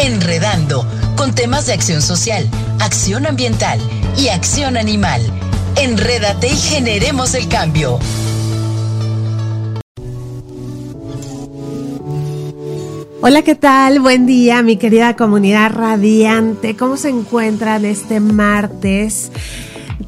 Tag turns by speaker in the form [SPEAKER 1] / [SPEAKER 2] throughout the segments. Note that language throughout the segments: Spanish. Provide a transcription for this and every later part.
[SPEAKER 1] Enredando, con temas de acción social, acción ambiental y acción animal. Enrédate y generemos el cambio.
[SPEAKER 2] Hola, ¿qué tal? Buen día, mi querida comunidad radiante. ¿Cómo se encuentran este martes?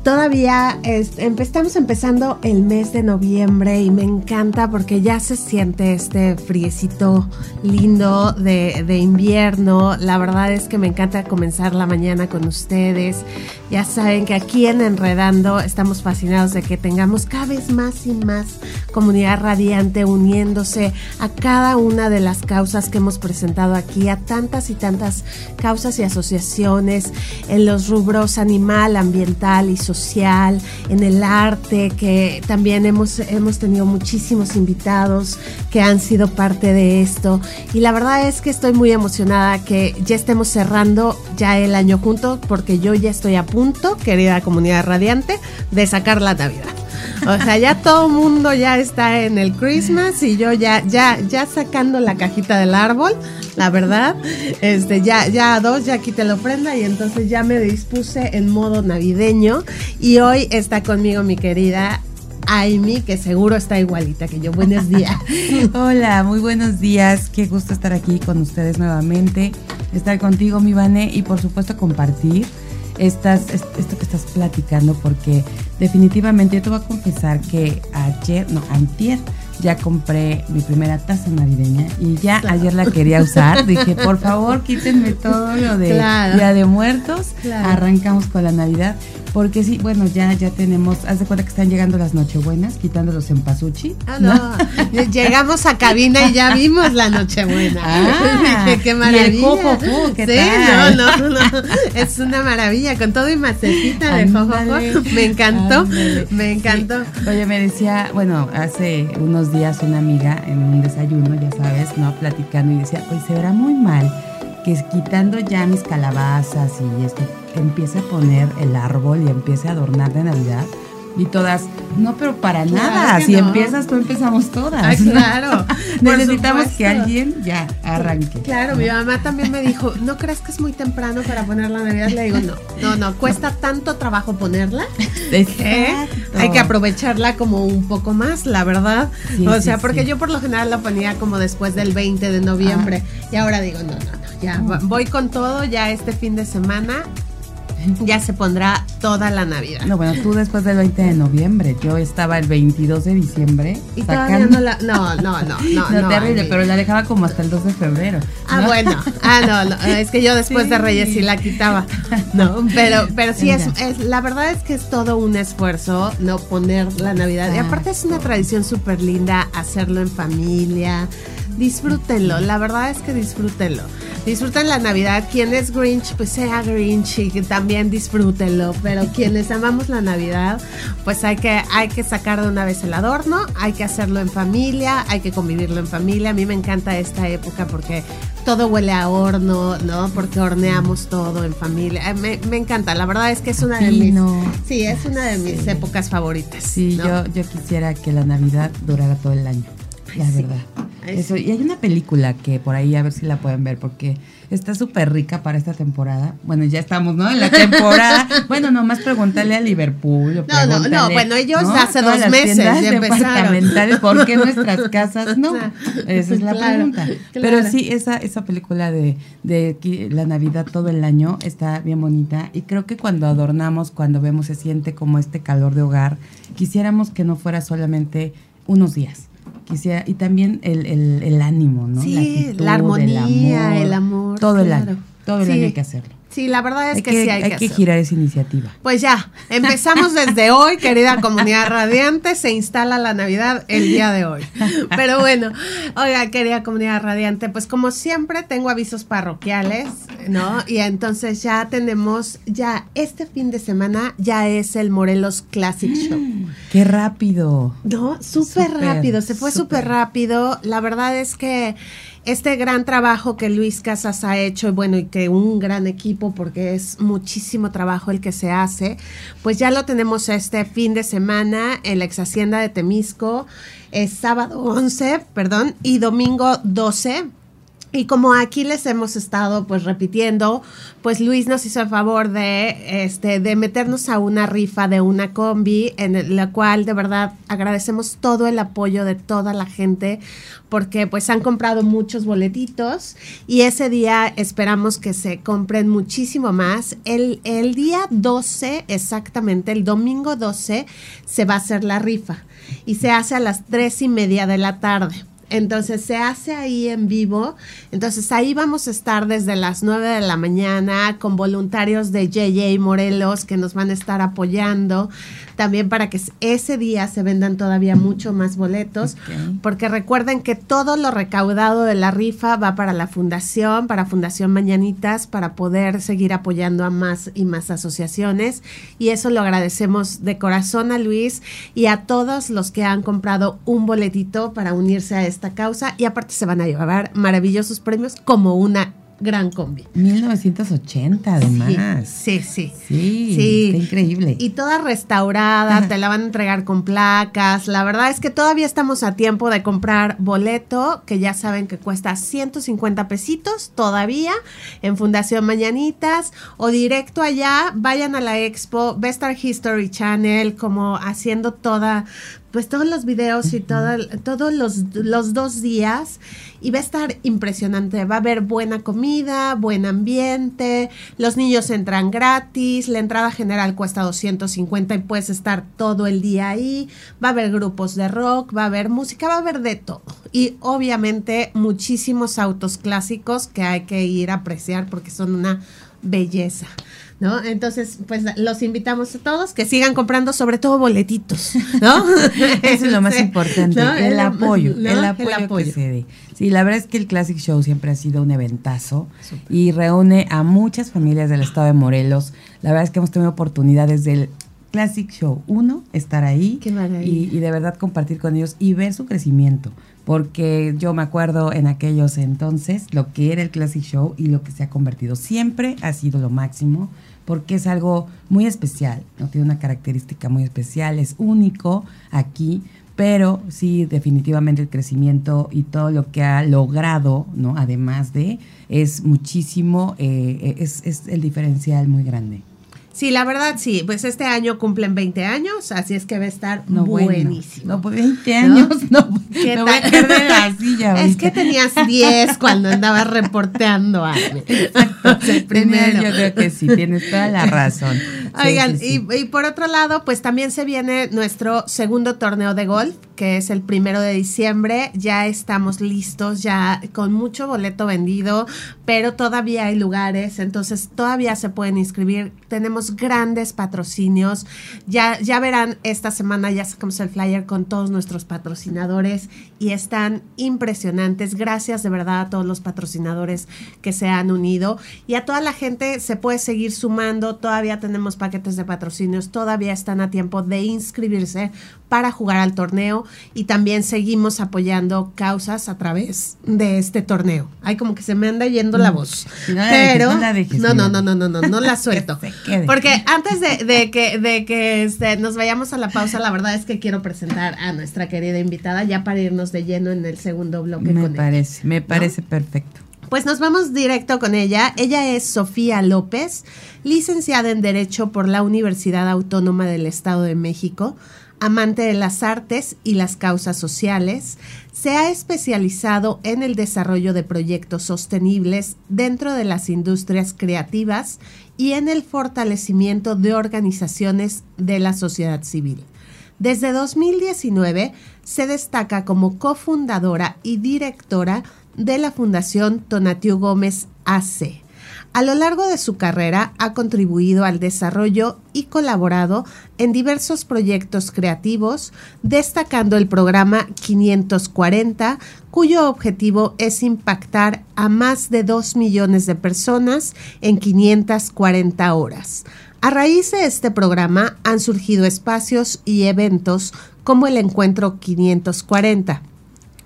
[SPEAKER 2] Todavía estamos empezando el mes de noviembre y me encanta porque ya se siente este friecito lindo de, invierno. La verdad es que me encanta comenzar la mañana con ustedes. Ya saben que aquí en Enredando estamos fascinados de que tengamos cada vez más y más comunidad radiante uniéndose a cada una de las causas que hemos presentado aquí, a tantas y tantas causas y asociaciones en los rubros animal, ambiental y social en el arte, que también hemos, hemos tenido muchísimos invitados que han sido parte de esto. Y la verdad es que estoy muy emocionada que ya estemos cerrando ya el año juntos, porque yo ya estoy a punto, querida comunidad radiante, de sacar la Navidad. O sea, ya todo mundo ya está en el Christmas y yo ya, ya, ya sacando la cajita del árbol, la verdad. Este, ya, ya a dos, ya quité la ofrenda y entonces ya me dispuse en modo navideño. Y hoy está conmigo mi querida Amy, que seguro está igualita que yo. Buenos días.
[SPEAKER 3] Hola, muy buenos días. Qué gusto estar aquí con ustedes nuevamente. Estar contigo, mi Vane, y por supuesto compartir estas, esto que estás platicando, porque definitivamente yo te voy a confesar que ayer, no, antier, ya compré mi primera taza navideña y ya ayer la quería usar. Dije, por favor, quítenme todo lo de Día de Muertos. Arrancamos con la Navidad. Porque sí, bueno, ya, ya tenemos, haz de cuenta que están llegando las Nochebuenas, quitando los empasuchi.
[SPEAKER 2] Ah, no. Llegamos a cabina y ya vimos la Nochebuena. Ah, qué maravilla.
[SPEAKER 3] Y ¿qué sí,
[SPEAKER 2] no, no, no. Es una maravilla, con todo y macetita de jojojo. Me encantó, me encantó.
[SPEAKER 3] Oye, me decía, bueno, hace unos días una amiga en un desayuno, ya sabes, ¿no? Platicando y decía, oye, se verá muy mal que quitando ya mis calabazas y esto, empiece a poner el árbol y empiece a adornar de Navidad. Y todas, no, pero para nada. Si empiezas, tú empezamos todas.
[SPEAKER 2] Ay, claro.
[SPEAKER 3] Necesitamos que alguien ya arranque.
[SPEAKER 2] Claro, mi mamá también me dijo, ¿no crees que es muy temprano para poner la Navidad? Le digo, no, no, no, cuesta tanto trabajo ponerla. hay que aprovecharla como un poco más, la verdad. o sea, porque yo por lo general la ponía como después del 20 de noviembre. Y ahora digo, no, no, no, ya voy con todo, ya este fin de semana ya se pondrá toda la Navidad.
[SPEAKER 3] No, bueno, tú después del 20 de noviembre, yo estaba el 22 de diciembre.
[SPEAKER 2] Y todavía no la. No, no, no, no.
[SPEAKER 3] no, terrible, pero la dejaba como hasta el 2 de febrero.
[SPEAKER 2] Ah, bueno. Ah, no, no, es que yo después de Reyes sí la quitaba. No, pero, pero sí, es, es, la verdad es que es todo un esfuerzo, ¿no? Poner la Navidad. Y ah. aparte es una tradición súper linda hacerlo en familia. Disfrútenlo, la verdad es que disfrútenlo disfruten la Navidad. Quien es Grinch, pues sea Grinch y también disfrútenlo. Pero quienes amamos la Navidad, pues hay que, hay que sacar de una vez el adorno, hay que hacerlo en familia, hay que convivirlo en familia. A mí me encanta esta época porque todo huele a horno, ¿no? Porque horneamos todo en familia. Me, me encanta, la verdad es que es una de mis, sí, es una de mis épocas favoritas.
[SPEAKER 3] Sí, yo, yo quisiera que la Navidad durara todo el año, la verdad. Eso, y hay una película que por ahí a ver si la pueden ver porque está súper rica para esta temporada. Bueno, ya estamos, ¿no? En la temporada. bueno, nomás pregúntale a Liverpool.
[SPEAKER 2] no, no, no, bueno, ellos hace dos meses ya
[SPEAKER 3] departamentales, ¿por qué nuestras casas no? Esa es la pregunta. Pero sí, esa, esa película de, de la Navidad todo el año está bien bonita y creo que cuando adornamos, cuando vemos, se siente como este calor de hogar, quisiéramos que no fuera solamente unos días y también el, el, ánimo, ¿no?
[SPEAKER 2] Sí, la, armonía, el amor.
[SPEAKER 3] Todo el año. todo el
[SPEAKER 2] Sí.
[SPEAKER 3] año hay que hacerlo.
[SPEAKER 2] Sí, la verdad es
[SPEAKER 3] Hay
[SPEAKER 2] que,
[SPEAKER 3] que,
[SPEAKER 2] sí hay,
[SPEAKER 3] hay
[SPEAKER 2] que,
[SPEAKER 3] girar esa iniciativa.
[SPEAKER 2] Pues ya, empezamos desde hoy, querida comunidad radiante, se instala la Navidad el día de hoy. Pero bueno, oiga, querida comunidad radiante, pues como siempre tengo avisos parroquiales, ¿no? Y entonces ya tenemos, ya este fin de semana ya es el Morelos Classic Show.
[SPEAKER 3] Qué rápido.
[SPEAKER 2] No, súper rápido, se fue súper. rápido. La verdad es que este gran trabajo que Luis Casas ha hecho, y bueno, y que un gran equipo, porque es muchísimo trabajo el que se hace, pues ya lo tenemos este fin de semana en la ex hacienda de Temisco, es sábado 11, perdón, y domingo 12. Y como aquí les hemos estado pues repitiendo, pues Luis nos hizo el favor de este de meternos a una rifa de una combi en la cual de verdad agradecemos todo el apoyo de toda la gente porque pues han comprado muchos boletitos y ese día esperamos que se compren muchísimo más. El, el día 12 exactamente, el domingo 12 se va a hacer la rifa y se hace a las tres y media de la tarde. Entonces se hace ahí en vivo. Entonces ahí vamos a estar desde las 9 de la mañana con voluntarios de JJ Morelos que nos van a estar apoyando. También para que ese día se vendan todavía mucho más boletos. Porque recuerden que todo lo recaudado de la rifa va para la fundación, para Fundación Mañanitas, para poder seguir apoyando a más y más asociaciones. Y eso lo agradecemos de corazón a Luis y a todos los que han comprado un boletito para unirse a esta causa. Y aparte se van a llevar maravillosos premios como una gran combi.
[SPEAKER 3] 1980 además.
[SPEAKER 2] Sí, sí.
[SPEAKER 3] Sí,
[SPEAKER 2] Sí.
[SPEAKER 3] está increíble.
[SPEAKER 2] Y toda restaurada, te la van a entregar con placas. La verdad es que todavía estamos a tiempo de comprar boleto, que ya saben que cuesta 150 pesitos todavía en Fundación Mañanitas o directo allá, vayan a la expo, Vestar History Channel, como haciendo toda pues todos los videos y todo todos los, los dos días y va a estar impresionante. Va a haber buena comida, buen ambiente, los niños entran gratis, la entrada general cuesta 250 y puedes estar todo el día ahí. Va a haber grupos de rock, va a haber música, va a haber de todo. Y obviamente muchísimos autos clásicos que hay que ir a apreciar porque son una belleza. ¿No? Entonces, pues los invitamos a todos que sigan comprando sobre todo boletitos, ¿no?
[SPEAKER 3] Eso es lo más importante,
[SPEAKER 2] ¿no?
[SPEAKER 3] el, apoyo,
[SPEAKER 2] ¿no?
[SPEAKER 3] el apoyo, que se dé. Sí, la verdad es que el Classic Show siempre ha sido un eventazo y reúne a muchas familias del estado de Morelos. La verdad es que hemos tenido oportunidades del Classic Show 1 estar ahí
[SPEAKER 2] Qué maravilla.
[SPEAKER 3] y, y de verdad compartir con ellos y ver su crecimiento. Porque yo me acuerdo en aquellos entonces lo que era el Classic Show y lo que se ha convertido. Siempre ha sido lo máximo porque es algo muy especial, ¿no? Tiene una característica muy especial, es único aquí, pero sí, definitivamente el crecimiento y todo lo que ha logrado, ¿no? Además de, es muchísimo, eh, es, es el diferencial muy grande.
[SPEAKER 2] Sí, la verdad sí, pues este año cumplen 20 años, así es que va a estar
[SPEAKER 3] No,
[SPEAKER 2] buenísimo.
[SPEAKER 3] No, pues 20 años, no,
[SPEAKER 2] ¿Qué
[SPEAKER 3] me voy a caer de la silla
[SPEAKER 2] Es que tenías 10 cuando andabas reporteando a primero.
[SPEAKER 3] Yo creo que sí, tienes toda la razón. Sí,
[SPEAKER 2] Oigan,
[SPEAKER 3] sí, sí.
[SPEAKER 2] Y, y por otro lado, pues también se viene nuestro segundo torneo de golf, que es el primero de diciembre. Ya estamos listos, ya con mucho boleto vendido, pero todavía hay lugares, entonces todavía se pueden inscribir. Tenemos grandes patrocinios. Ya, ya verán, esta semana ya sacamos el flyer con todos nuestros patrocinadores y están impresionantes. Gracias de verdad a todos los patrocinadores que se han unido y a toda la gente se puede seguir sumando. Todavía tenemos paquetes de patrocinios, todavía están a tiempo de inscribirse para jugar al torneo y también seguimos apoyando causas a través de este torneo. Ay, como que se me anda yendo la voz.
[SPEAKER 3] Sí, no la dejes,
[SPEAKER 2] Pero
[SPEAKER 3] no la dejes,
[SPEAKER 2] no, no, no, no, no, no, no la suelto. Porque antes de, de que, de que este, nos vayamos a la pausa, la verdad es que quiero presentar a nuestra querida invitada ya para irnos de lleno en el segundo bloque
[SPEAKER 3] Me
[SPEAKER 2] con ella.
[SPEAKER 3] parece, me parece perfecto.
[SPEAKER 2] Pues nos vamos directo con ella. Ella es Sofía López, licenciada en Derecho por la Universidad Autónoma del Estado de México, amante de las artes y las causas sociales. Se ha especializado en el desarrollo de proyectos sostenibles dentro de las industrias creativas y en el fortalecimiento de organizaciones de la sociedad civil. Desde 2019 se destaca como cofundadora y directora de la Fundación Tonatiu Gómez AC. A lo largo de su carrera ha contribuido al desarrollo y colaborado en diversos proyectos creativos, destacando el programa 540, cuyo objetivo es impactar a más de 2 millones de personas en 540 horas. A raíz de este programa han surgido espacios y eventos como el Encuentro 540,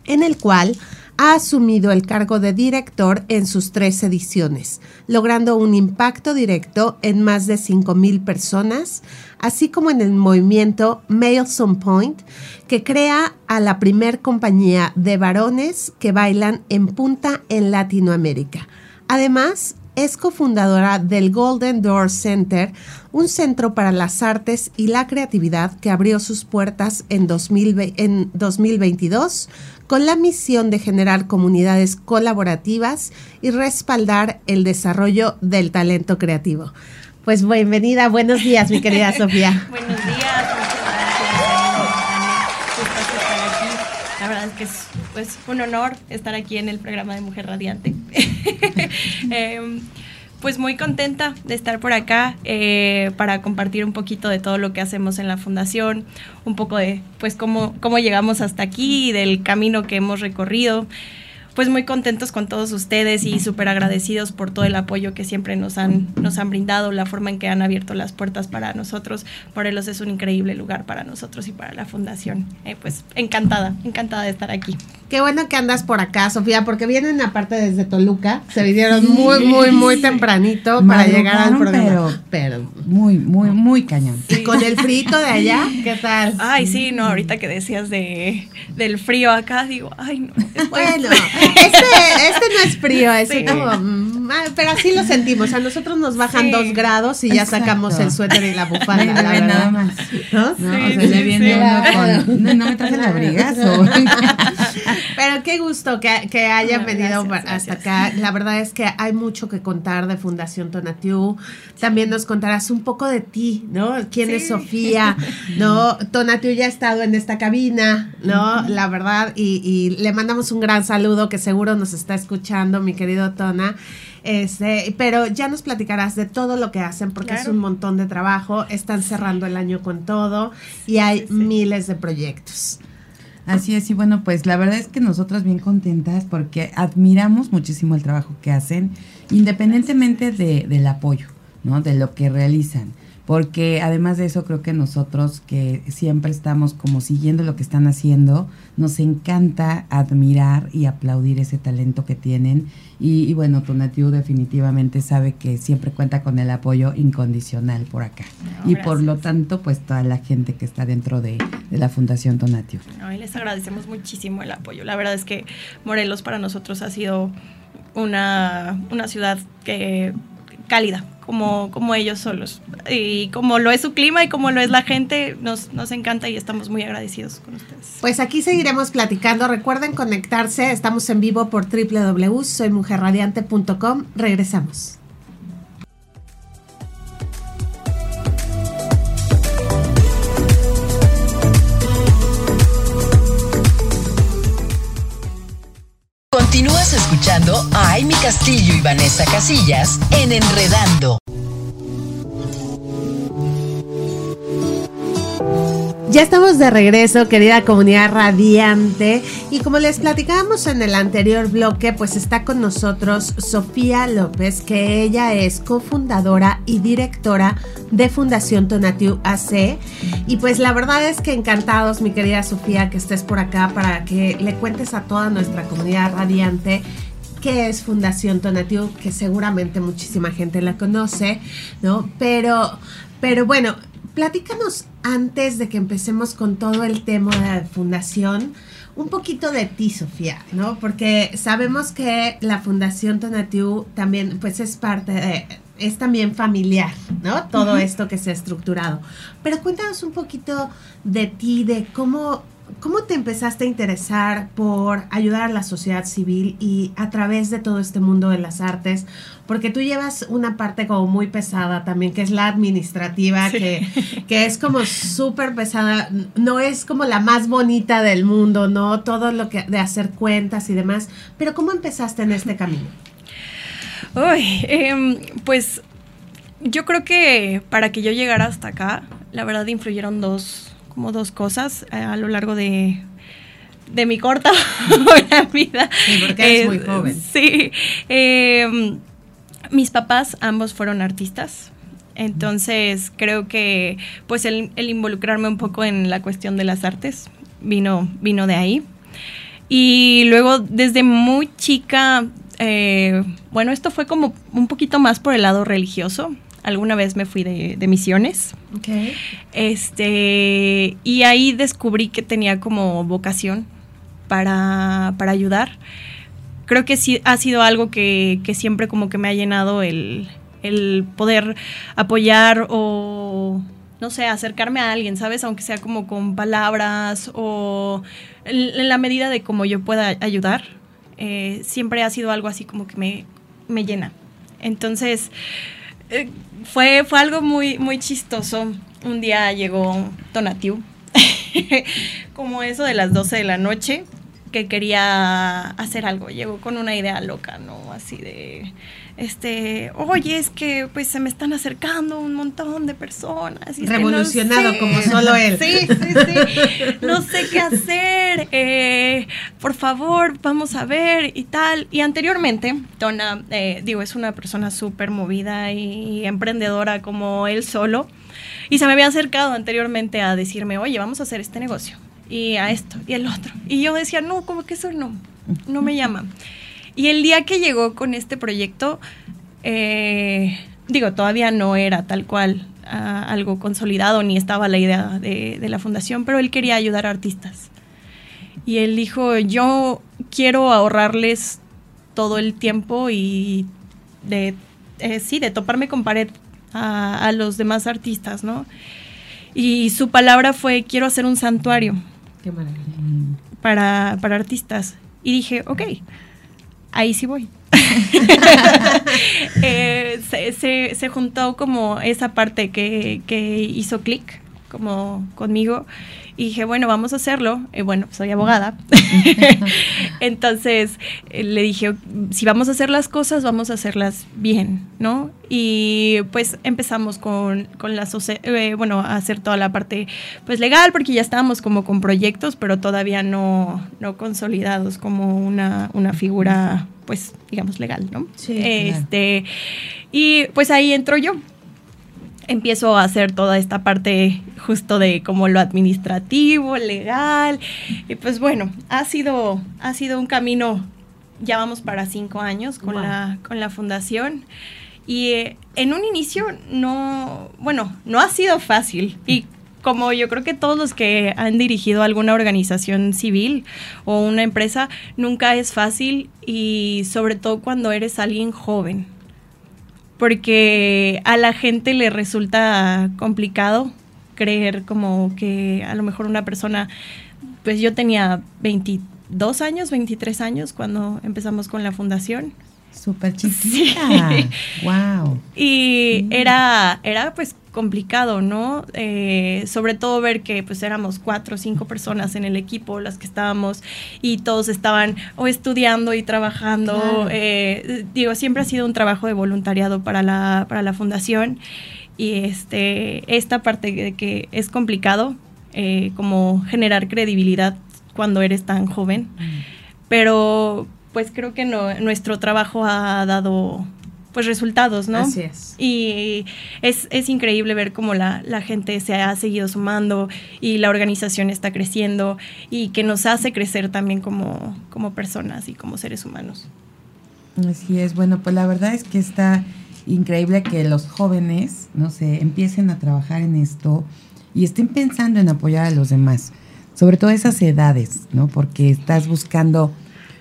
[SPEAKER 2] en el cual ha asumido el cargo de director en sus tres ediciones, logrando un impacto directo en más de 5.000 personas, así como en el movimiento Males on Point, que crea a la primer compañía de varones que bailan en punta en Latinoamérica. Además, es cofundadora del Golden Door Center, un centro para las artes y la creatividad que abrió sus puertas en, 2022 con la misión de generar comunidades colaborativas y respaldar el desarrollo del talento creativo. Pues bienvenida, buenos días, mi querida Sofía.
[SPEAKER 4] buenos días, muchas gracias. La verdad es que es pues, un honor estar aquí en el programa de Mujer Radiante. Em, pues muy contenta de estar por acá eh, para compartir un poquito de todo lo que hacemos en la fundación, un poco de pues cómo, cómo llegamos hasta aquí, del camino que hemos recorrido pues muy contentos con todos ustedes y súper agradecidos por todo el apoyo que siempre nos han, nos han brindado, la forma en que han abierto las puertas para nosotros. Morelos es un increíble lugar para nosotros y para la fundación. Eh, pues encantada, encantada de estar aquí.
[SPEAKER 2] Qué bueno que andas por acá, Sofía, porque vienen aparte desde Toluca, se vinieron muy, muy, muy tempranito para llegar al programa.
[SPEAKER 3] Pero, muy, muy, muy cañón.
[SPEAKER 2] Y con el frito de allá, ¿qué tal?
[SPEAKER 4] Ay, sí, no, ahorita que decías de, del frío acá, digo, ay, no.
[SPEAKER 2] Bueno, este, este no es frío, es como, mm, ah, pero así lo sentimos. A nosotros nos bajan dos grados y ya sacamos el suéter y la bufanda.
[SPEAKER 3] No, la nada más. ¿No? No, o sea, le viene uno con. No, no me traje el abrigazo.
[SPEAKER 2] Pero qué gusto que, que hayan venido hasta acá. La verdad es que hay mucho que contar de Fundación Tonatiu. También nos contarás un poco de ti, ¿no? ¿Quién es Sofía? ¿No? Tonatiu ya ha estado en esta cabina, ¿no? La verdad, y, y le mandamos un gran saludo que seguro nos está escuchando, mi querido Tona. Este, pero ya nos platicarás de todo lo que hacen porque es un montón de trabajo, están cerrando el año con todo y hay miles de proyectos.
[SPEAKER 3] Así es, y bueno, pues la verdad es que nosotras bien contentas porque admiramos muchísimo el trabajo que hacen, independientemente de, del apoyo, ¿no? De lo que realizan porque además de eso creo que nosotros que siempre estamos como siguiendo lo que están haciendo, nos encanta admirar y aplaudir ese talento que tienen. Y, bueno, Tonatiu definitivamente sabe que siempre cuenta con el apoyo incondicional por acá. Y por lo tanto pues toda la gente que está dentro de, la Fundación Tonatiu.
[SPEAKER 4] les agradecemos muchísimo el apoyo, la verdad es que Morelos para nosotros ha sido una, una ciudad que cálida, como, como ellos solos. Y como lo es su clima y como lo es la gente, nos, nos encanta y estamos muy agradecidos con ustedes.
[SPEAKER 2] Pues aquí seguiremos platicando. Recuerden conectarse. Estamos en vivo por www.soymujerradiante.com. Regresamos.
[SPEAKER 1] Continúas escuchando a Amy Castillo y Vanessa Casillas en Enredando.
[SPEAKER 2] Ya estamos de regreso, querida comunidad radiante. Y como les platicábamos en el anterior bloque, pues está con nosotros Sofía López, que ella es cofundadora y directora de Fundación Tonatiu AC. Y pues la verdad es que encantados, mi querida Sofía, que estés por acá para que le cuentes a toda nuestra comunidad radiante qué es Fundación Tonatiu, que seguramente muchísima gente la conoce, ¿no? Pero, pero bueno, platícanos antes de que empecemos con todo el tema de la fundación, un poquito de ti, Sofía, ¿no? Porque sabemos que la Fundación Tonatiu también, pues es parte de, es también familiar, ¿no? Todo esto que se ha estructurado. Pero cuéntanos un poquito de ti, de cómo ¿Cómo te empezaste a interesar por ayudar a la sociedad civil y a través de todo este mundo de las artes? Porque tú llevas una parte como muy pesada también, que es la administrativa, que, que es como súper pesada, no es como la más bonita del mundo, ¿no? Todo lo que de hacer cuentas y demás. Pero ¿cómo empezaste en este camino?
[SPEAKER 4] Uy, em, pues yo creo que para que yo llegara hasta acá, la verdad influyeron dos, como dos cosas eh, a lo largo de, de mi corta vida.
[SPEAKER 2] Sí, porque eres muy joven.
[SPEAKER 4] Sí. Em, mis papás ambos fueron artistas. Entonces creo que pues el, involucrarme un poco en la cuestión de las artes vino, vino de ahí. Y luego desde muy chica, eh, bueno, esto fue como un poquito más por el lado religioso. Alguna vez me fui de, misiones. Este, y ahí descubrí que tenía como vocación para, para ayudar. Creo que sí ha sido algo que, que siempre como que me ha llenado el, el poder apoyar o, no sé, acercarme a alguien, ¿sabes? Aunque sea como con palabras o en, la medida de cómo yo pueda ayudar, eh, siempre ha sido algo así como que me, me llena. Entonces, eh, fue, fue algo muy, muy chistoso. Un día llegó Tonatiu, como eso de las 12 de la noche, que quería hacer algo. Llegó con una idea loca, ¿no? Así de este, oye, es que pues se me están acercando un montón de personas.
[SPEAKER 2] Revolucionado como solo él.
[SPEAKER 4] Sí, sí, sí. no sé qué hacer. Eh, por favor, vamos a ver y tal. Y anteriormente, Tona, eh, digo, es una persona súper movida y emprendedora como él solo. Y se me había acercado anteriormente a decirme, oye, vamos a hacer este negocio. Y a esto y el otro. Y yo decía, no, como que eso no, no me llama. Y el día que llegó con este proyecto, eh, digo, todavía no era tal cual ah, algo consolidado ni estaba la idea de, la fundación, pero él quería ayudar a artistas. Y él dijo, yo quiero ahorrarles todo el tiempo y de, eh, sí, de toparme con pared a, los demás artistas, ¿no? Y su palabra fue, quiero hacer un santuario.
[SPEAKER 2] Qué maravilla.
[SPEAKER 4] Para, para artistas. Y dije, ok, ahí sí voy. Eh, se, juntó como esa parte que, que hizo clic como conmigo y dije, bueno, vamos a hacerlo. Y bueno, soy abogada. Entonces eh, le dije, si vamos a hacer las cosas, vamos a hacerlas bien, ¿no? Y pues empezamos con, con la, eh, bueno, a hacer toda la parte pues legal, porque ya estábamos como con proyectos, pero todavía no, no consolidados como una, una figura pues digamos legal, ¿no? Sí, este y pues ahí entro yo empiezo a hacer toda esta parte justo de como lo administrativo, legal. Y pues bueno, ha sido, ha sido un camino, ya vamos para cinco años con, la, con la fundación. Y eh, en un inicio no, bueno, no ha sido fácil. Y como yo creo que todos los que han dirigido alguna organización civil o una empresa, nunca es fácil y sobre todo cuando eres alguien joven porque a la gente le resulta complicado creer como que a lo mejor una persona, pues yo tenía 22 años, 23 años cuando empezamos con la fundación
[SPEAKER 3] Súper chiquita. Wow.
[SPEAKER 4] Y era, era pues complicado, ¿no? Eh, sobre todo ver que pues éramos cuatro o cinco personas en el equipo las que estábamos y todos estaban o estudiando y trabajando. Eh, digo, siempre ha sido un trabajo de voluntariado para la, para la fundación y este, esta parte de que es complicado eh, como generar credibilidad cuando eres tan joven. Mm. Pero pues creo que nuestro trabajo ha dado pues resultados, ¿no?
[SPEAKER 2] Así es.
[SPEAKER 4] Y es, increíble ver cómo la, gente se ha seguido sumando y la organización está creciendo y que nos hace crecer también como, como personas y como seres humanos.
[SPEAKER 3] Así es, bueno, pues la verdad es que está increíble que los jóvenes, no sé, empiecen a trabajar en esto y estén pensando en apoyar a los demás, sobre todo esas edades, ¿no? Porque estás buscando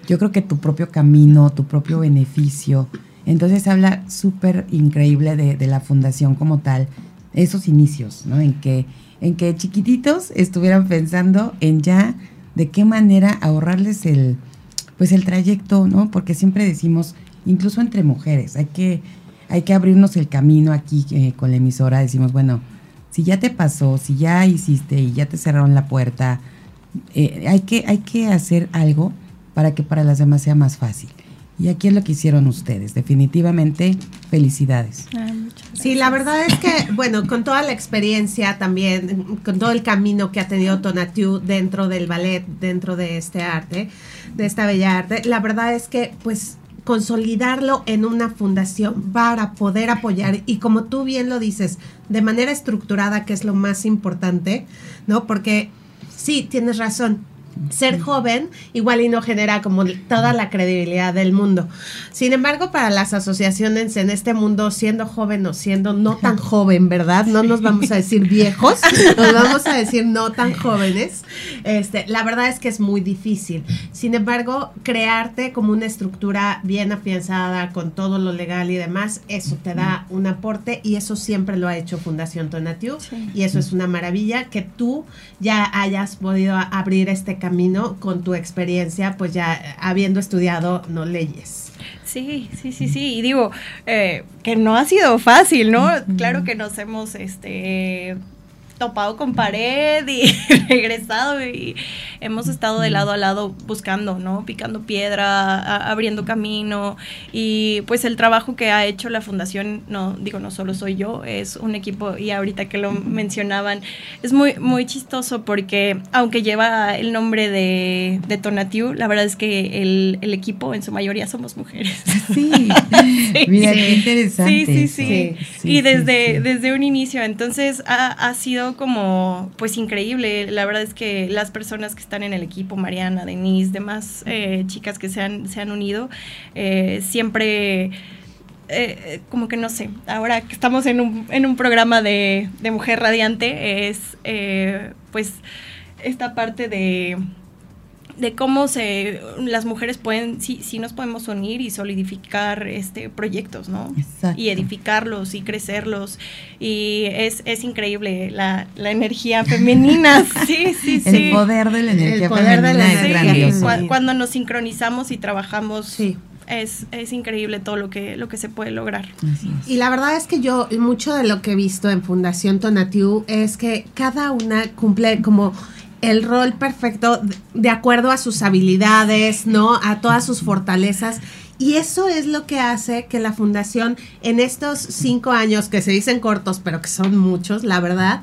[SPEAKER 3] yo creo que tu propio camino, tu propio beneficio. Entonces habla súper increíble de, la fundación como tal, esos inicios, ¿no? En que, en que chiquititos estuvieran pensando en ya de qué manera ahorrarles el, pues el trayecto, ¿no? Porque siempre decimos, incluso entre mujeres, hay que, hay que abrirnos el camino aquí eh, con la emisora, decimos, bueno, si ya te pasó, si ya hiciste y ya te cerraron la puerta, eh, hay, que, hay que hacer algo para que para las demás sea más fácil. Y aquí es lo que hicieron ustedes. Definitivamente, felicidades.
[SPEAKER 2] sí, la verdad es que, bueno, con toda la experiencia también, con todo el camino que ha tenido Tonatiu dentro del ballet, dentro de este arte, de esta bella arte, la verdad es que, pues, consolidarlo en una fundación para poder apoyar y como tú bien lo dices, de manera estructurada, que es lo más importante, ¿no? Porque sí, tienes razón, ser joven igual y no genera como toda la credibilidad del mundo. Sin embargo, para las asociaciones en este mundo, siendo joven o siendo no tan joven, ¿verdad? No nos vamos a decir viejos, nos vamos a decir no tan jóvenes. Este, la verdad es que es muy difícil. Sin embargo, crearte como una estructura bien afianzada con todo lo legal y demás, eso te da un aporte y eso siempre lo ha hecho Fundación Tonatiu y eso es una maravilla que tú ya hayas podido abrir este camino con tu experiencia, pues ya habiendo estudiado no leyes.
[SPEAKER 4] Sí, sí, sí, sí. Y digo, eh, que no ha sido fácil, ¿no? Claro que nos hemos, este, topado con pared y regresado y hemos estado de lado a lado buscando, ¿no? Picando piedra, abriendo camino y pues el trabajo que ha hecho la fundación, no digo, no solo soy yo, es un equipo y ahorita que lo mencionaban, es muy, muy chistoso porque aunque lleva el nombre de, de Tonatiu, la verdad es que el, el, equipo en su mayoría somos mujeres.
[SPEAKER 3] Sí, mira, qué interesante.
[SPEAKER 4] Sí, sí, sí. y desde, desde un inicio, entonces ha, ha sido como pues increíble. La verdad es que las personas que están en el equipo, Mariana, Denise, demás eh, chicas que se han, se han unido, eh, siempre... Eh, como que no sé, ahora que estamos en un, en un programa de, de Mujer Radiante, es pues esta parte de, de cómo se las mujeres pueden sí sí nos podemos unir y solidificar este proyectos no Exacto. y edificarlos y crecerlos. Y es, es increíble la, la energía femenina. Sí sí sí.
[SPEAKER 3] el poder de la energía. femenina es
[SPEAKER 4] cuando nos sincronizamos y trabajamos sí. es, es, increíble todo lo que, lo que se puede lograr.
[SPEAKER 2] Y la verdad es que yo, mucho de lo que he visto en Fundación Tonatiu es que cada una cumple como el rol perfecto de acuerdo a sus habilidades, ¿no? A todas sus fortalezas. Y eso es lo que hace que la fundación en estos cinco años, que se dicen cortos, pero que son muchos, la verdad,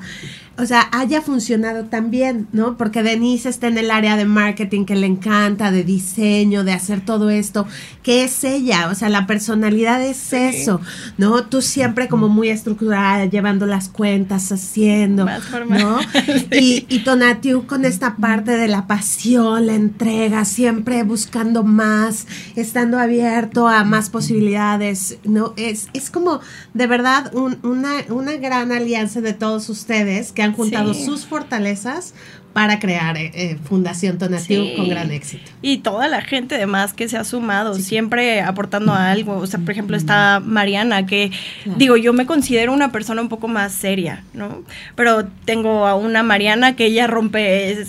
[SPEAKER 2] o sea, haya funcionado tan bien, ¿no? Porque Denise está en el área de marketing que le encanta, de diseño, de hacer todo esto, que es ella, o sea, la personalidad es eso, ¿no? Tú siempre como muy estructurada, llevando las cuentas, haciendo, ¿no? Y, y Tonatiu con esta parte de la pasión, la entrega, siempre buscando más, estando abierto a más posibilidades, ¿no? Es, es como de verdad una, una gran alianza de todos ustedes que han juntado sus fortalezas para crear eh, eh, Fundación Tonatiu con gran éxito.
[SPEAKER 4] Y toda la gente además que se ha sumado, siempre aportando algo. O sea, por ejemplo, está Mariana, que digo, yo me considero una persona un poco más seria, ¿no? Pero tengo a una Mariana que ella rompe,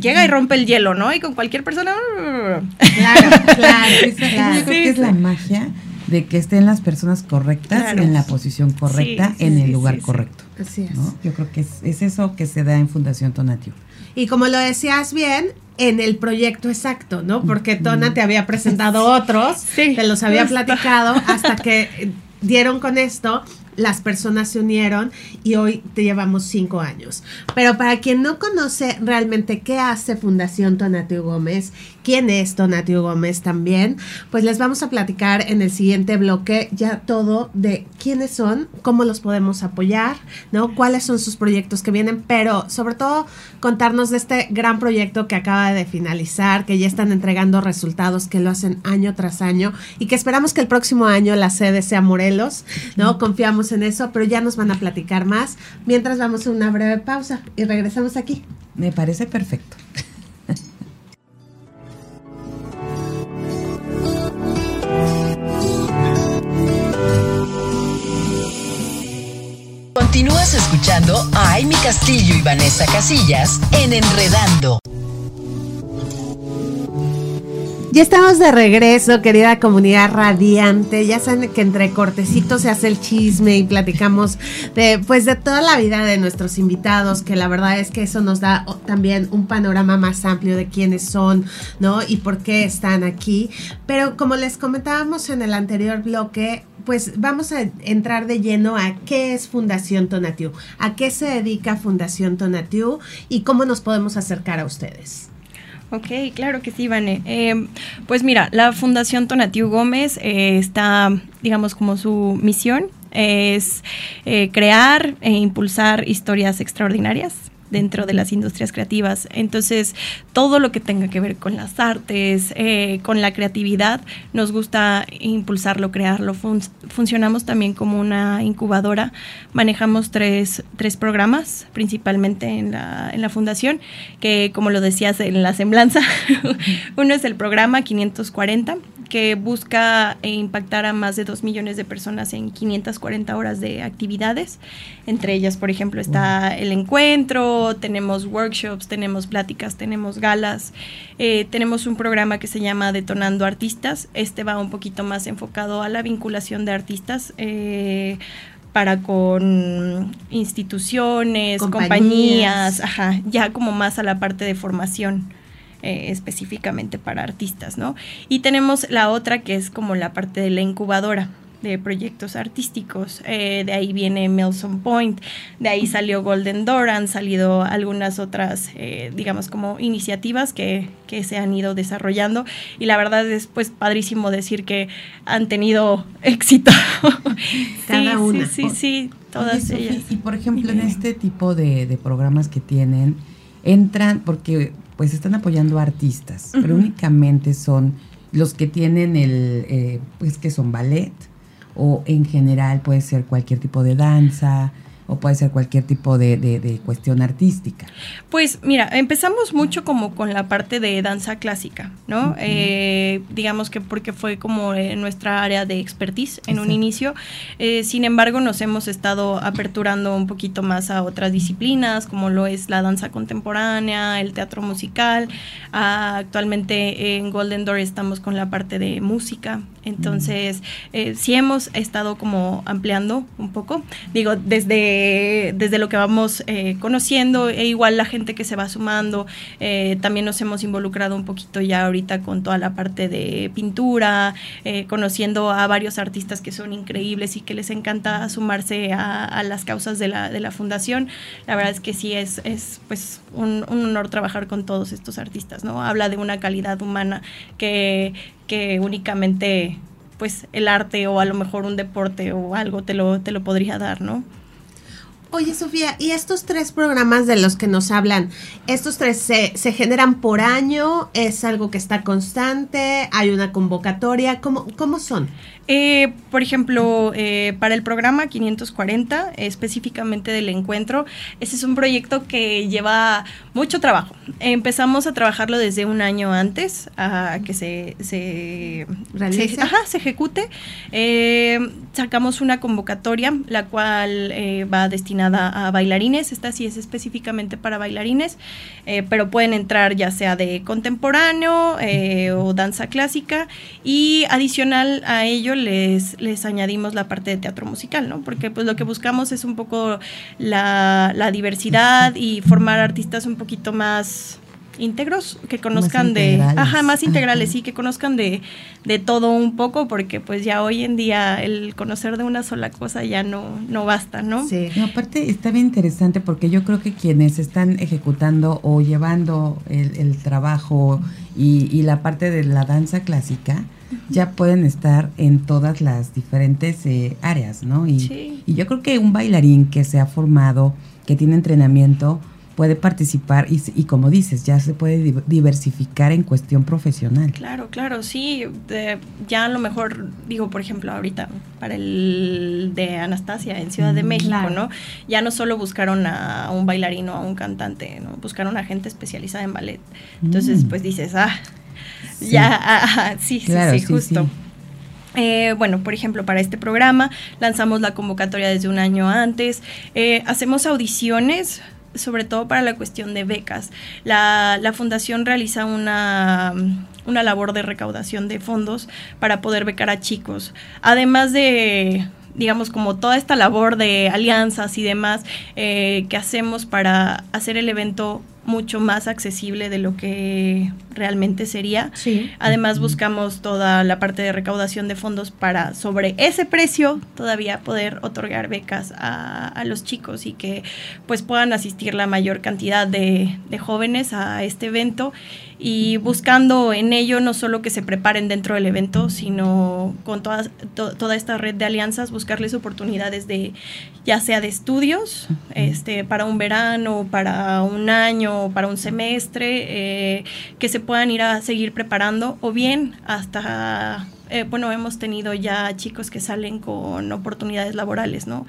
[SPEAKER 4] llega y rompe el hielo, ¿no? Y con cualquier persona...
[SPEAKER 2] Claro, claro. claro.
[SPEAKER 3] Yo creo que es la magia de que estén las personas correctas en la posición correcta, en el lugar correcto. Así es. Yo creo que es, eso que se da en Fundación Tonatio.
[SPEAKER 2] Y como lo decías bien, en el proyecto exacto, ¿no? Porque Tona te había presentado otros, te los había platicado hasta que dieron con esto las personas se unieron y hoy te llevamos cinco años. Pero para quien no conoce realmente qué hace Fundación Tonatio Gómez, quién es Tonatio Gómez también, pues les vamos a platicar en el siguiente bloque ya todo de quiénes son, cómo los podemos apoyar, ¿no? Cuáles son sus proyectos que vienen, pero sobre todo contarnos de este gran proyecto que acaba de finalizar, que ya están entregando resultados, que lo hacen año tras año y que esperamos que el próximo año la sede sea Morelos, ¿no? Confiamos en eso, pero ya nos van a platicar más. Mientras vamos a una breve pausa y regresamos aquí.
[SPEAKER 3] Me parece perfecto.
[SPEAKER 1] Continúas escuchando a Amy Castillo y Vanessa Casillas en Enredando.
[SPEAKER 2] Ya estamos de regreso, querida comunidad radiante. Ya saben que entre cortecitos se hace el chisme y platicamos de, pues, de toda la vida de nuestros invitados, que la verdad es que eso nos da también un panorama más amplio de quiénes son, ¿no? Y por qué están aquí. Pero como les comentábamos en el anterior bloque, pues vamos a entrar de lleno a qué es Fundación Tonatiu, a qué se dedica Fundación Tonatiu y cómo nos podemos acercar a ustedes.
[SPEAKER 4] Ok, claro que sí, Vane. Eh, pues mira, la Fundación Tonatiu Gómez eh, está, digamos, como su misión es eh, crear e impulsar historias extraordinarias dentro de las industrias creativas. Entonces, todo lo que tenga que ver con las artes, eh, con la creatividad, nos gusta impulsarlo, crearlo. funcionamos también como una incubadora. Manejamos tres, tres programas, principalmente en la, en la fundación, que como lo decías en la semblanza, uno es el programa 540, que busca impactar a más de 2 millones de personas en 540 horas de actividades. Entre ellas, por ejemplo, está el encuentro, tenemos workshops, tenemos pláticas, tenemos galas, eh, tenemos un programa que se llama Detonando Artistas. Este va un poquito más enfocado a la vinculación de artistas. Eh, para con instituciones, compañías, ajá, ya como más a la parte de formación. Eh, específicamente para artistas, ¿no? Y tenemos la otra que es como la parte de la incubadora de proyectos artísticos. Eh, de ahí viene Melson Point, de ahí salió Golden Door, han salido algunas otras, eh, digamos, como iniciativas que, que, se han ido desarrollando. Y la verdad es pues padrísimo decir que han tenido éxito.
[SPEAKER 2] Cada
[SPEAKER 4] sí,
[SPEAKER 2] una.
[SPEAKER 4] Sí, sí, sí, todas ellas.
[SPEAKER 3] Y por ejemplo, en este tipo de, de programas que tienen, entran, porque pues están apoyando a artistas, pero únicamente son los que tienen el, eh, pues que son ballet, o en general puede ser cualquier tipo de danza, o puede ser cualquier tipo de, de, cuestión artística?
[SPEAKER 4] Pues mira, empezamos mucho como con la parte de danza clásica, ¿no? Eh, digamos que porque fue como nuestra área de expertise en un inicio. Eh, sin embargo, nos hemos estado aperturando un poquito más a otras disciplinas, como lo es la danza contemporánea, el teatro musical. Ah, actualmente en Golden Door estamos con la parte de música. Entonces, eh, sí hemos estado como ampliando un poco. Digo, desde desde lo que vamos eh, conociendo e igual la gente que se va sumando. Eh, también nos hemos involucrado un poquito ya ahorita con toda la parte de pintura, conociendo a varios artistas que son increíbles y que les encanta sumarse a, las causas de la, de la, fundación. La verdad es que sí es, es pues un, un honor trabajar con todos estos artistas, ¿no? Habla de una calidad humana que, que únicamente pues el arte o a lo mejor un deporte o algo te lo, te lo podría dar, ¿no?
[SPEAKER 2] Oye, Sofía, ¿y estos tres programas de los que nos hablan, estos tres se, se, generan por año? ¿Es algo que está constante? ¿Hay una convocatoria? ¿Cómo, cómo son?
[SPEAKER 4] Eh, por ejemplo, eh, para el programa 540, específicamente del encuentro, ese es un proyecto que lleva mucho trabajo. Empezamos a trabajarlo desde un año antes a que se, se,
[SPEAKER 2] ¿Realice?
[SPEAKER 4] ajá, se ejecute. Eh, sacamos una convocatoria, la cual va destinada a bailarines. Esta sí es específicamente para bailarines, pero pueden entrar ya sea de contemporáneo o danza clásica. Y adicional a ello, les, les añadimos la parte de teatro musical, ¿no? Porque pues lo que buscamos es un poco la, la diversidad y formar artistas un poquito más íntegros, que conozcan de, ajá, más integrales, sí, que conozcan de, de todo un poco, porque pues ya hoy en día el conocer de una sola cosa ya no, no basta, ¿no?
[SPEAKER 3] Sí. aparte está bien interesante porque yo creo que quienes están ejecutando o llevando el, el trabajo y, y, la parte de la danza clásica, ya pueden estar en todas las diferentes eh, áreas, ¿no? Y, y, yo creo que un bailarín que se ha formado, que tiene entrenamiento, puede participar y, y como dices, ya se puede diversificar en cuestión profesional.
[SPEAKER 4] Claro, claro, sí. ya a lo mejor, digo, por ejemplo, ahorita para el de Anastasia en Ciudad de mm, México, ¿no? Ya no solo buscaron a un bailarín o a un cantante, ¿no? Buscaron a gente especializada en ballet. Entonces, mm. pues dices, ah, ya, ah, sí, sí, sí, justo. Eh, bueno, por ejemplo, para este programa lanzamos la convocatoria desde un año antes. Eh, hacemos audiciones sobre todo para la cuestión de becas. La, la fundación realiza una una labor de recaudación de fondos para poder becar a chicos. Además de digamos, como toda esta labor de alianzas y demás eh, que hacemos para hacer el evento mucho más accesible de lo que realmente sería.
[SPEAKER 2] Sí.
[SPEAKER 4] Además buscamos toda la parte de recaudación de fondos para sobre ese precio todavía poder otorgar becas a, a los chicos y que pues puedan asistir la mayor cantidad de, de jóvenes a este evento y buscando en ello no solo que se preparen dentro del evento, sino con toda, toda esta red de alianzas, buscarles oportunidades de, ya sea de estudios, este, para un verano, para un año, para un semestre, eh, que se puedan ir a seguir preparando, o bien hasta eh, bueno, hemos tenido ya chicos que salen con oportunidades laborales, ¿no?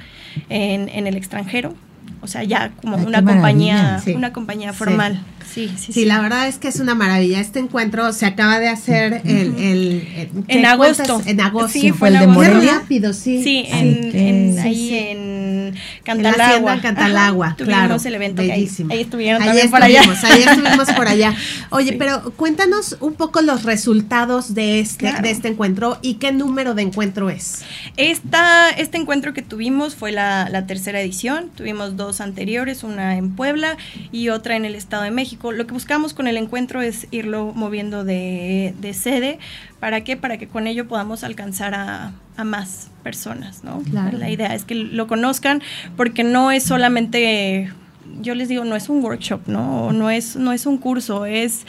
[SPEAKER 4] En, en el extranjero, o sea, ya como una compañía, una compañía formal. Sí. Sí,
[SPEAKER 2] sí, la verdad es que es una maravilla. Este encuentro se acaba de hacer el,
[SPEAKER 4] en agosto.
[SPEAKER 2] En agosto.
[SPEAKER 4] Sí,
[SPEAKER 2] fue
[SPEAKER 4] el
[SPEAKER 2] de
[SPEAKER 4] Morelia.
[SPEAKER 2] rápido, sí.
[SPEAKER 4] Sí, en, ahí en Cantalagua.
[SPEAKER 2] En Cantalagua,
[SPEAKER 4] Tuvimos el evento
[SPEAKER 2] Bellísimo.
[SPEAKER 4] ahí, estuvieron
[SPEAKER 2] ahí
[SPEAKER 4] también
[SPEAKER 2] por allá.
[SPEAKER 4] Ahí
[SPEAKER 2] estuvimos por allá. Oye, pero cuéntanos un poco los resultados de este, de este encuentro y qué número de encuentro es.
[SPEAKER 4] Esta, este encuentro que tuvimos fue la, la tercera edición. Tuvimos dos anteriores, una en Puebla y otra en el Estado de México. Lo que buscamos con el encuentro es irlo moviendo de, de sede. ¿Para qué? Para que con ello podamos alcanzar a, a más personas, ¿no?
[SPEAKER 2] Claro.
[SPEAKER 4] La idea es que lo conozcan porque no es solamente, yo les digo, no es un workshop, ¿no? No es, no es un curso, es,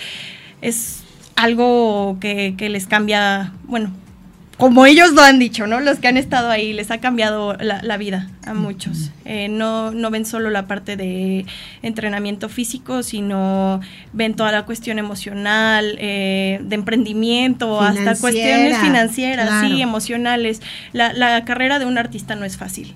[SPEAKER 4] es algo que, que les cambia, bueno, como ellos lo han dicho, ¿no? Los que han estado ahí, les ha cambiado la, la vida a muchos. Eh, no, no ven solo la parte de entrenamiento físico, sino ven toda la cuestión emocional, eh, de emprendimiento,
[SPEAKER 2] Financiera,
[SPEAKER 4] hasta cuestiones financieras,
[SPEAKER 2] claro.
[SPEAKER 4] sí, emocionales. La, la carrera de un artista no es fácil.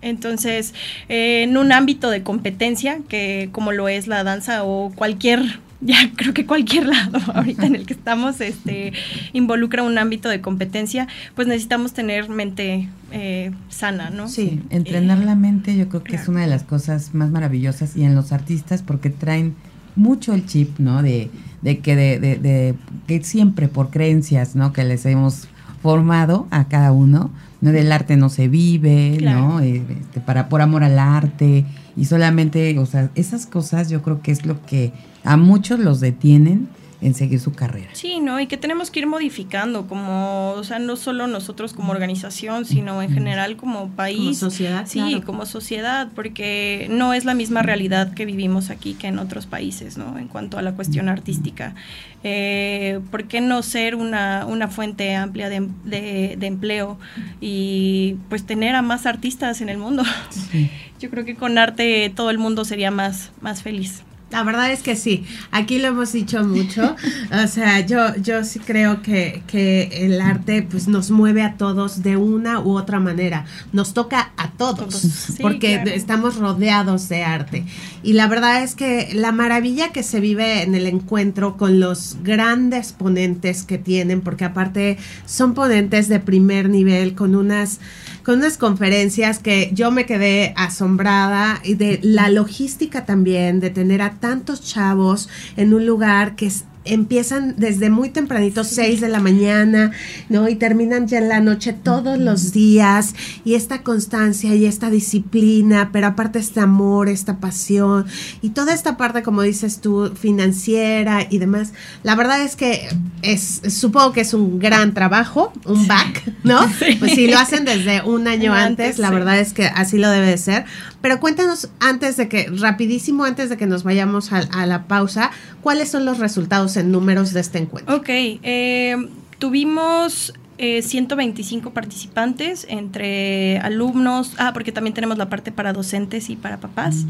[SPEAKER 4] Entonces, eh, en un ámbito de competencia, que como lo es la danza o cualquier, ya creo que cualquier lado ahorita en el que estamos, este, involucra un ámbito de competencia, pues necesitamos tener mente eh, sana, ¿no?
[SPEAKER 2] Sí.
[SPEAKER 3] Entrenar
[SPEAKER 4] Eh,
[SPEAKER 3] la mente yo creo que es una de las cosas más maravillosas y en los artistas porque traen mucho el chip, ¿no? De, de que de, de- de- que siempre por creencias, ¿no? Que les hemos formado a cada uno, ¿no? Del arte no se vive,
[SPEAKER 4] Claro.
[SPEAKER 3] ¿no? Este, para por amor al arte y solamente, o sea, esas cosas yo creo que es lo que a muchos los detienen en seguir su carrera.
[SPEAKER 4] Sí, ¿no? Y que tenemos que ir modificando, como, o sea, no solo nosotros como organización, sino en general como país.
[SPEAKER 2] Como sociedad,
[SPEAKER 4] Sí,
[SPEAKER 2] claro.
[SPEAKER 4] como sociedad, porque no es la misma realidad que vivimos aquí que en otros países, ¿no? En cuanto a la cuestión artística. Eh, ¿Por qué no ser una, una fuente amplia de, de- de empleo y pues tener a más artistas en el mundo?
[SPEAKER 3] Sí.
[SPEAKER 4] Yo creo que con arte todo el mundo sería más, más feliz.
[SPEAKER 2] La verdad es que sí, aquí lo hemos dicho mucho, o sea, yo, yo sí creo que, que el arte pues nos mueve a todos de una u otra manera, nos toca a todos,
[SPEAKER 4] Todos, sí,
[SPEAKER 2] porque
[SPEAKER 4] claro.
[SPEAKER 2] estamos rodeados de arte. Y la verdad es que la maravilla que se vive en el encuentro con los grandes ponentes que tienen, porque aparte son ponentes de primer nivel con unas con unas conferencias que yo me quedé asombrada y de la logística también, de tener a tantos chavos en un lugar que es- empiezan desde muy tempranito, 6 de la mañana, ¿no? Y terminan ya en la noche todos los días y esta constancia y esta disciplina, pero aparte este amor, esta pasión y toda esta parte, como dices tú, financiera y demás. La verdad es que es, supongo que es un gran trabajo, un back, ¿no? Pues si lo hacen desde un año
[SPEAKER 4] Antes,
[SPEAKER 2] antes, la
[SPEAKER 4] sí.
[SPEAKER 2] verdad es que así lo debe de ser. Pero cuéntanos antes de que, rapidísimo, antes de que nos vayamos a, a la pausa, ¿cuáles son los resultados en números de este encuentro?
[SPEAKER 4] Ok, eh, tuvimos eh, 125 participantes entre alumnos, ah, porque también tenemos la parte para docentes y para papás,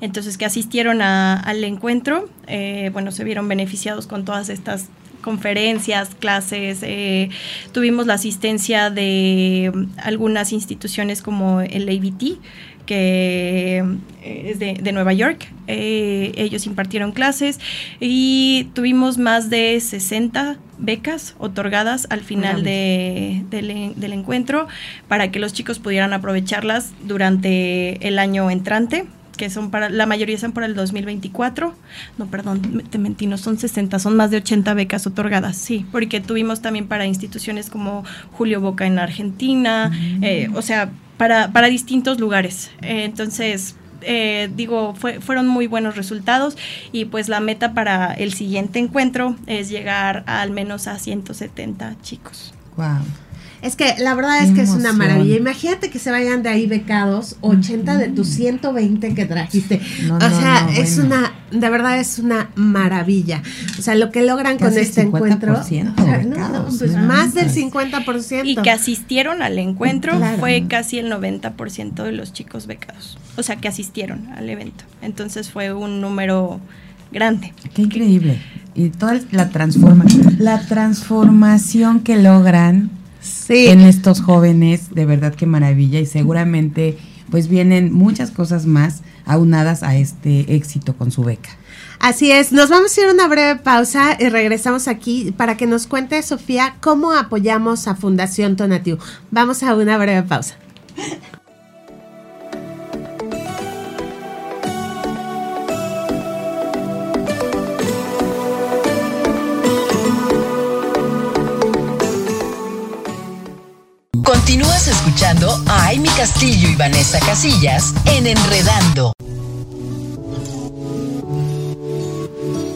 [SPEAKER 4] entonces que asistieron a- al encuentro, eh, bueno, se vieron beneficiados con todas estas conferencias, clases, eh, tuvimos la asistencia de mm, algunas instituciones como el ABT, que eh, es de, de Nueva York. Eh, ellos impartieron clases y tuvimos más de 60 becas otorgadas al final de- del, en- del encuentro para que los chicos pudieran aprovecharlas durante el año entrante que son para, la mayoría son para el 2024. No, perdón, te mentí, no son 60, son más de 80 becas otorgadas, sí, porque tuvimos también para instituciones como Julio Boca en Argentina, eh, o sea, para, para distintos lugares. Eh, entonces, eh, digo, fue, fueron muy buenos resultados y pues la meta para el siguiente encuentro es llegar a al menos a 170 chicos.
[SPEAKER 3] Wow.
[SPEAKER 2] Es que la verdad es que es una maravilla. Imagínate que se vayan de ahí becados 80 de tus 120 que trajiste. o sea, es una, de verdad es una maravilla. O sea, lo que logran con este encuentro. pues más del 50%.
[SPEAKER 4] Y que asistieron al encuentro fue casi el 90% de los chicos becados. O sea, que asistieron al evento. Entonces fue un número grande.
[SPEAKER 3] Qué increíble. Y toda la transforma, la transformación que logran en estos jóvenes, de verdad que maravilla y seguramente pues vienen muchas cosas más aunadas a este éxito con su beca.
[SPEAKER 2] Así es, nos vamos a ir a una breve pausa y regresamos aquí para que nos cuente Sofía cómo apoyamos a Fundación Tonatiu. Vamos a una breve pausa.
[SPEAKER 1] Escuchando a Amy Castillo y Vanessa Casillas en Enredando.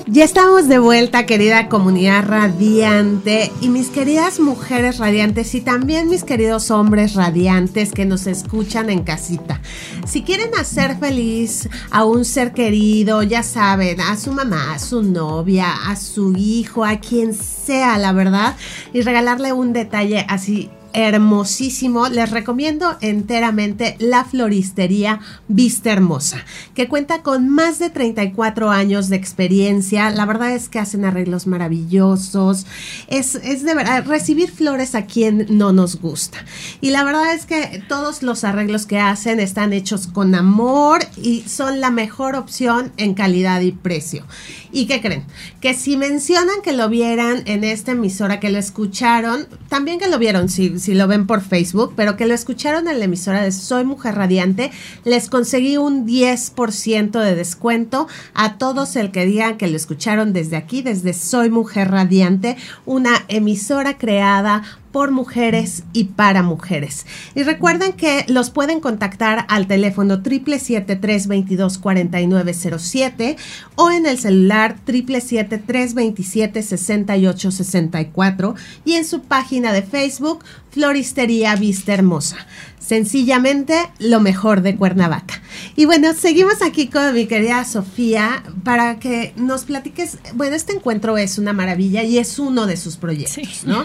[SPEAKER 2] Ya estamos de vuelta, querida comunidad radiante y mis queridas mujeres radiantes y también mis queridos hombres radiantes que nos escuchan en casita. Si quieren hacer feliz a un ser querido, ya saben, a su mamá, a su novia, a su hijo, a quien sea, la verdad, y regalarle un detalle así hermosísimo. Les recomiendo enteramente la floristería Vista Hermosa, que cuenta con más de 34 años de experiencia. La verdad es que hacen arreglos maravillosos. Es, es de verdad, recibir flores a quien no nos gusta. Y la verdad es que todos los arreglos que hacen están hechos con amor y son la mejor opción en calidad y precio. ¿Y qué creen? Que si mencionan que lo vieran en esta emisora, que lo escucharon, también que lo vieron, si, si lo ven por Facebook, pero que lo escucharon en la emisora de Soy Mujer Radiante, les conseguí un 10% de descuento a todos el que digan que lo escucharon desde aquí, desde Soy Mujer Radiante, una emisora creada por mujeres y para mujeres. Y recuerden que los pueden contactar al teléfono 777-322-4907 o en el celular 777-327-6864 y en su página de Facebook Floristería Vista Hermosa sencillamente lo mejor de Cuernavaca. Y bueno, seguimos aquí con mi querida Sofía para que nos platiques, bueno, este encuentro es una maravilla y es uno de sus proyectos, ¿no?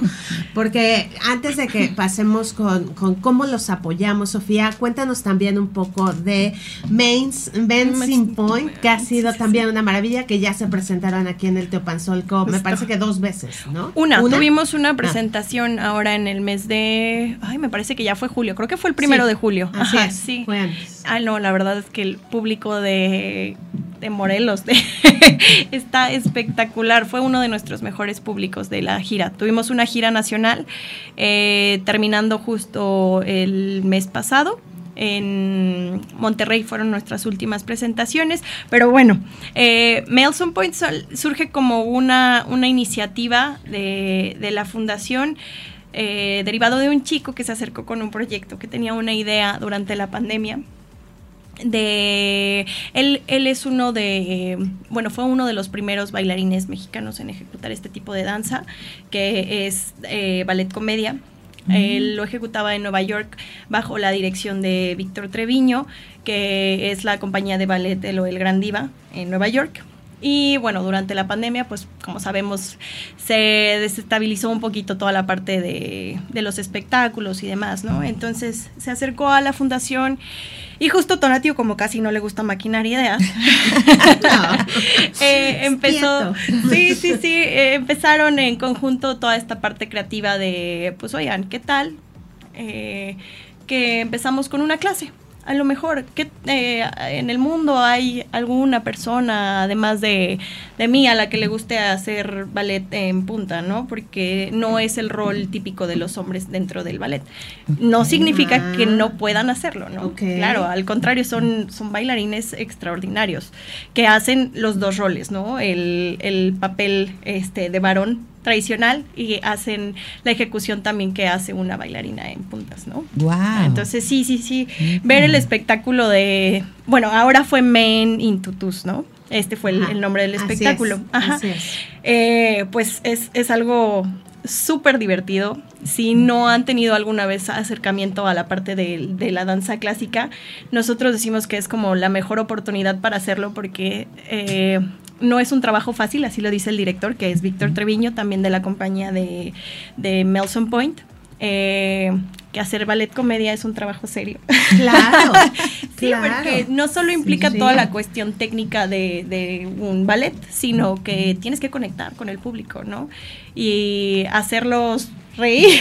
[SPEAKER 2] Porque antes de que pasemos con, cómo los apoyamos, Sofía, cuéntanos también un poco de Mains, Benzing Point, que ha sido también una maravilla, que ya se presentaron aquí en el Teopanzolco, me parece que dos veces, ¿no?
[SPEAKER 4] Una, tuvimos una ah. presentación ahora en el mes de, ay, me parece que ya fue julio, creo que fue el primero de julio.
[SPEAKER 2] Así es. sí.
[SPEAKER 4] Ah, no, la verdad es que el público de, Morelos está espectacular. Fue uno de nuestros mejores públicos de la gira. Tuvimos una gira nacional eh, terminando justo el mes pasado en Monterrey fueron nuestras últimas presentaciones, pero bueno, eh, Melson Point surge como una, una iniciativa de, de la fundación eh, derivado de un chico que se acercó con un proyecto que tenía una idea durante la pandemia de él, él es uno de bueno fue uno de los primeros bailarines mexicanos en ejecutar este tipo de danza que es eh, ballet comedia él lo ejecutaba en Nueva York bajo la dirección de Víctor Treviño, que es la compañía de ballet de El Gran Diva en Nueva York. Y bueno, durante la pandemia, pues como sabemos, se desestabilizó un poquito toda la parte de, los espectáculos y demás, ¿no? Entonces se acercó a la fundación y justo Tonatio, como casi no le gusta maquinar ideas, eh, empezó, sí, sí, sí, eh, empezaron en conjunto toda esta parte creativa de, pues oigan, ¿qué tal? Eh, que empezamos con una clase a lo mejor que eh, en el mundo hay alguna persona, además de, de, mí, a la que le guste hacer ballet en punta, ¿no? Porque no es el rol típico de los hombres dentro del ballet. No significa que no puedan hacerlo, ¿no? Claro, al contrario, son, son bailarines extraordinarios que hacen los dos roles, ¿no? El, el papel este, de varón tradicional y hacen la ejecución también que hace una bailarina en puntas, ¿no?
[SPEAKER 3] Wow.
[SPEAKER 4] Entonces sí, sí, sí, ver el espectáculo de, bueno, ahora fue Men in Tutus, ¿no? Este fue el, nombre del espectáculo. Ajá. Eh, pues es, es algo súper divertido. Si no han tenido alguna vez acercamiento a la parte de, de, la danza clásica, nosotros decimos que es como la mejor oportunidad para hacerlo porque eh, no es un trabajo fácil, así lo dice el director, que es Víctor Treviño, también de la compañía de, de Melson Point. Eh, que hacer ballet comedia es un trabajo serio.
[SPEAKER 2] Claro.
[SPEAKER 4] sí, porque no solo implica toda la cuestión técnica de, de, un ballet, sino que tienes que conectar con el público, ¿no? Y hacerlos reír.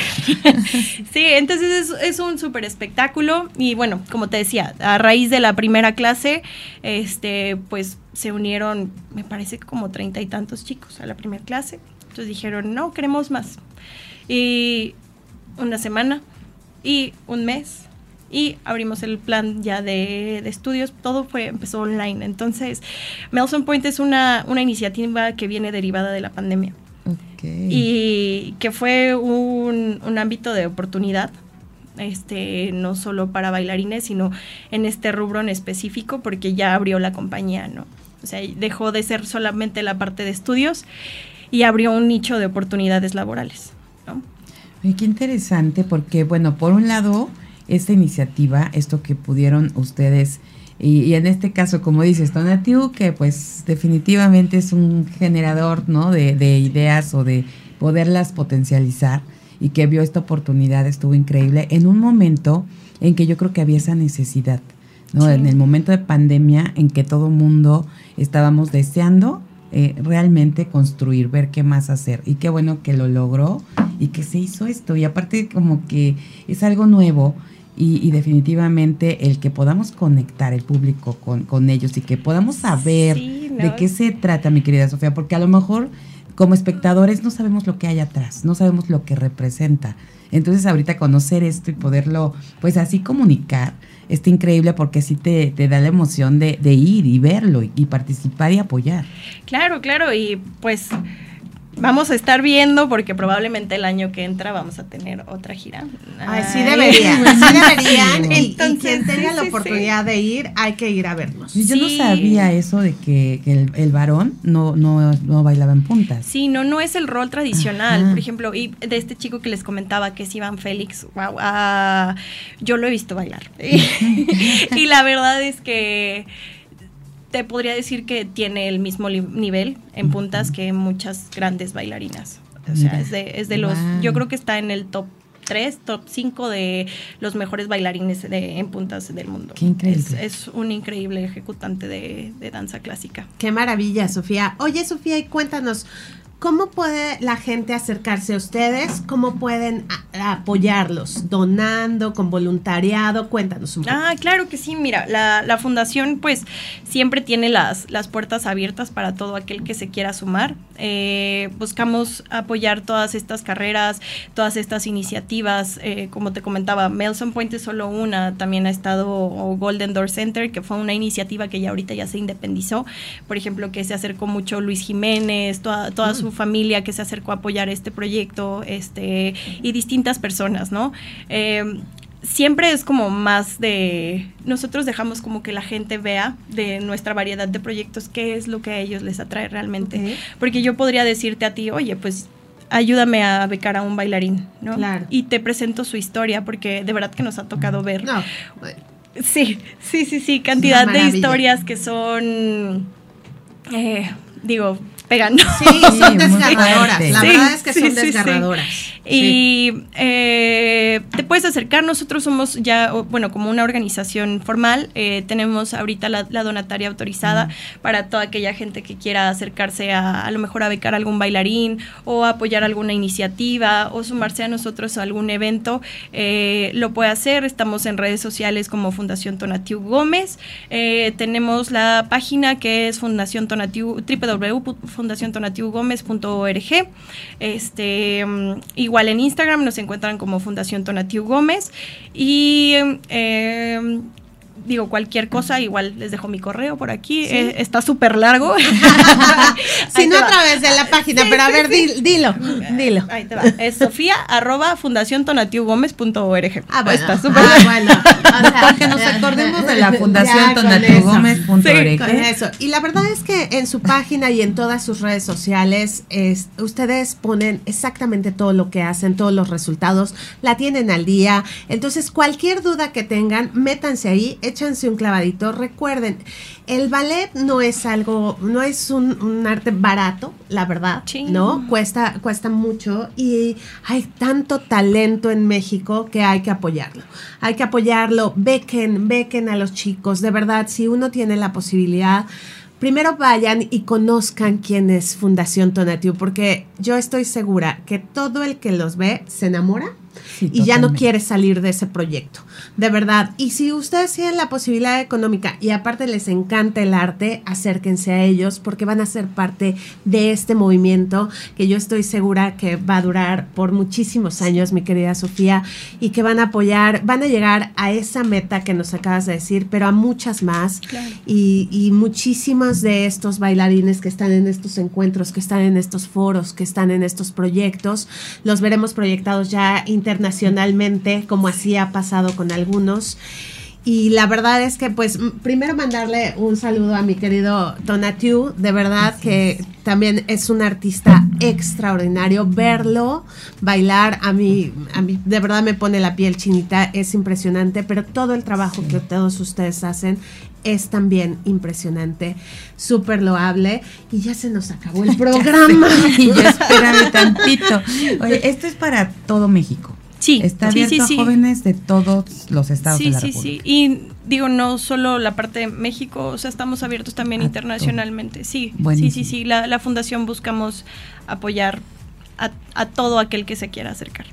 [SPEAKER 4] sí, entonces es, es un súper espectáculo y bueno, como te decía, a raíz de la primera clase, este, pues se unieron, me parece como treinta y tantos chicos a la primera clase. Entonces dijeron, no, queremos más. Y una semana y un mes y abrimos el plan ya de, estudios. Todo fue, empezó online. Entonces, Melson Point es una, una iniciativa que viene derivada de la pandemia. Y que fue un, un ámbito de oportunidad este, no solo para bailarines, sino en este rubro en específico, porque ya abrió la compañía, ¿no? O sea, dejó de ser solamente la parte de estudios y abrió un nicho de oportunidades laborales, ¿no?
[SPEAKER 3] qué interesante, porque, bueno, por un lado, esta iniciativa, esto que pudieron ustedes, y, en este caso, como dices, Tonatiu, que pues definitivamente es un generador, ¿no? De, de ideas o de poderlas potencializar y que vio esta oportunidad, estuvo increíble, en un momento en que yo creo que había esa necesidad, ¿no? En el momento de pandemia en que todo mundo estábamos deseando eh, realmente construir, ver qué más hacer. Y qué bueno que lo logró y que se hizo esto. Y aparte como que es algo nuevo y, definitivamente el que podamos conectar el público con, con ellos y que podamos saber de qué se trata, mi querida Sofía, porque a lo mejor como espectadores no sabemos lo que hay atrás, no sabemos lo que representa. Entonces ahorita conocer esto y poderlo pues así comunicar, está increíble porque sí te, te da la emoción de, de ir y verlo y, y, participar y apoyar.
[SPEAKER 4] Claro, claro, y pues vamos a estar viendo porque probablemente el año que entra vamos a tener otra gira.
[SPEAKER 2] Ay, sí deberían, sí deberían. y, quien tenga la oportunidad de ir, hay que ir a verlos.
[SPEAKER 3] Yo no sabía eso de que, el, el, varón no, no, no, bailaba en puntas.
[SPEAKER 4] Sí, no, no es el rol tradicional. Por ejemplo, y de este chico que les comentaba que es Iván Félix, wow, uh, yo lo he visto bailar. y la verdad es que te podría decir que tiene el mismo nivel en puntas que muchas grandes bailarinas. O sea, es de, es de los, yo creo que está en el top 3, top 5 de los mejores bailarines de, en puntas del mundo.
[SPEAKER 3] Qué increíble.
[SPEAKER 4] Es, un increíble ejecutante de, de, danza clásica.
[SPEAKER 2] Qué maravilla, Sofía. Oye, Sofía, y cuéntanos, ¿Cómo puede la gente acercarse a ustedes? ¿Cómo pueden apoyarlos? ¿Donando, con voluntariado? Cuéntanos un poco.
[SPEAKER 4] Ah, claro que sí. Mira, la, la, fundación pues siempre tiene las, las puertas abiertas para todo aquel que se quiera sumar. Eh, buscamos apoyar todas estas carreras, todas estas iniciativas. Eh, como te comentaba, Melson Point es solo una. También ha estado Golden Door Center, que fue una iniciativa que ya ahorita ya se independizó. Por ejemplo, que se acercó mucho Luis Jiménez, toda, toda su familia que se acercó a apoyar este proyecto este, y distintas personas, ¿no? Eh, siempre es como más de, nosotros dejamos como que la gente vea de nuestra variedad de proyectos qué es lo que a ellos les atrae realmente. Porque yo podría decirte a ti, oye, pues ayúdame a becar a un bailarín, ¿no?
[SPEAKER 2] Claro.
[SPEAKER 4] Y te presento su historia porque de verdad que nos ha tocado ver.
[SPEAKER 2] No.
[SPEAKER 4] Sí, sí, sí, sí, cantidad de historias que son, eh, digo, pegando.
[SPEAKER 2] Sí, son desgarradoras. La verdad es que son desgarradoras.
[SPEAKER 4] Y eh, te puedes acercar, nosotros somos ya, bueno, como una organización formal, eh, tenemos ahorita la, donataria autorizada para toda aquella gente que quiera acercarse a a lo mejor a becar algún bailarín o apoyar alguna iniciativa o sumarse a nosotros a algún evento, eh, lo puede hacer. Estamos en redes sociales como Fundación Tonatiu Gómez. tenemos la página que es Fundación Tonatiu, www.fundaciontonatiugomez.org. Este, mm, en Instagram nos encuentran como Fundación Tonatiu Gómez. Y eh, digo, cualquier cosa, igual les dejo mi correo por aquí. Eh, está súper largo.
[SPEAKER 2] si no, a través de la página, pero a ver, dilo, dilo.
[SPEAKER 4] Ahí te va. Es sofía arroba fundaciontonatiugomez.org.
[SPEAKER 2] Ah, bueno. Está súper ah, bueno.
[SPEAKER 3] Para que nos acordemos de la fundación tonatiugomez.org.
[SPEAKER 2] eso. Y la verdad es que en su página y en todas sus redes sociales, es, ustedes ponen exactamente todo lo que hacen, todos los resultados, la tienen al día. Entonces, cualquier duda que tengan, métanse ahí, échense un clavadito. Recuerden, el ballet no es algo, no es un, arte barato, la verdad, ¿no? Cuesta, cuesta mucho y hay tanto talento en México que hay que apoyarlo. Hay que apoyarlo, bequen, bequen a los chicos. De verdad, si uno tiene la posibilidad, primero vayan y conozcan quién es Fundación Tonatiu, porque yo estoy segura que todo el que los ve se enamora y ya no quiere salir de ese proyecto. De verdad. Y si ustedes tienen la posibilidad económica y aparte les encanta el arte, acérquense a ellos porque van a ser parte de este movimiento que yo estoy segura que va a durar por muchísimos años, mi querida Sofía, y que van a apoyar, van a llegar a esa meta que nos acabas de decir, pero a muchas más. Y, y muchísimos de estos bailarines que están en estos encuentros, que están en estos foros, que están en estos proyectos, los veremos proyectados ya internacionalmente, como así ha pasado con algunos. Y la verdad es que, pues, primero mandarle un saludo a mi querido Donatiu, de verdad que también es un artista extraordinario. Verlo bailar, a mí, a mí de verdad me pone la piel chinita, es impresionante, pero todo el trabajo que todos ustedes hacen es también impresionante, súper loable. Y ya se nos acabó el programa.
[SPEAKER 3] y ya espérame tantito. Oye, esto es para todo México.
[SPEAKER 4] Sí,
[SPEAKER 3] está abierto
[SPEAKER 4] sí,
[SPEAKER 3] a jóvenes de todos los estados de la
[SPEAKER 4] República. Sí, sí, sí. Y digo, no solo la parte de México, o sea, estamos abiertos también internacionalmente. Sí, sí, sí, sí. La, la, fundación buscamos apoyar a, a todo aquel que se quiera acercar.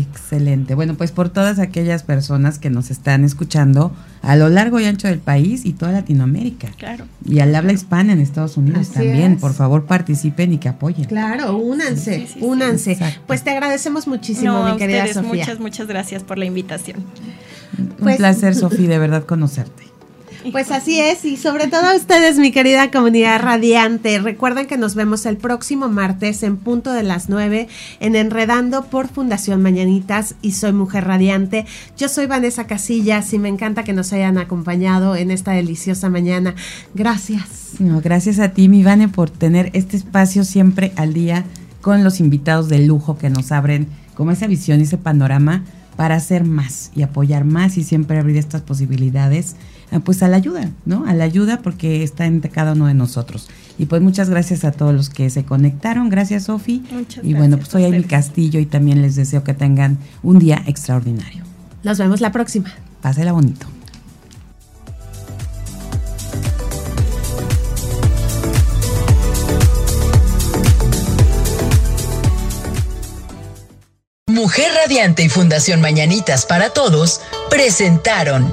[SPEAKER 3] Excelente. Bueno, pues por todas aquellas personas que nos están escuchando a lo largo y ancho del país y toda Latinoamérica.
[SPEAKER 4] Claro.
[SPEAKER 3] Y al habla hispana en Estados Unidos también. Por favor, participen y que apoyen.
[SPEAKER 2] Claro, únanse, únanse. Pues te agradecemos muchísimo, mi querida Sofía.
[SPEAKER 4] Muchas, muchas gracias por la invitación.
[SPEAKER 3] Un pues placer, Sofía, de verdad conocerte.
[SPEAKER 2] Pues así es, y sobre todo a ustedes, mi querida comunidad radiante. Recuerden que nos vemos el próximo martes en punto de las 9 en Enredando por Fundación Mañanitas y soy Mujer Radiante. Yo soy Vanessa Casillas y me encanta que nos hayan acompañado en esta deliciosa mañana. Gracias.
[SPEAKER 3] No, gracias a ti, mi Vane, por tener este espacio siempre al día con los invitados de lujo que nos abren como esa visión y ese panorama para hacer más y apoyar más y siempre abrir estas posibilidades pues a la ayuda, ¿no? A la ayuda porque está entre cada uno de nosotros. Y pues muchas gracias a todos los que se conectaron. Gracias, Sofi. Y bueno, pues hoy hay mi castillo y también les deseo que tengan un día extraordinario.
[SPEAKER 2] Nos vemos la próxima.
[SPEAKER 3] Pásela bonito.
[SPEAKER 1] Mujer Radiante y Fundación Mañanitas para Todos presentaron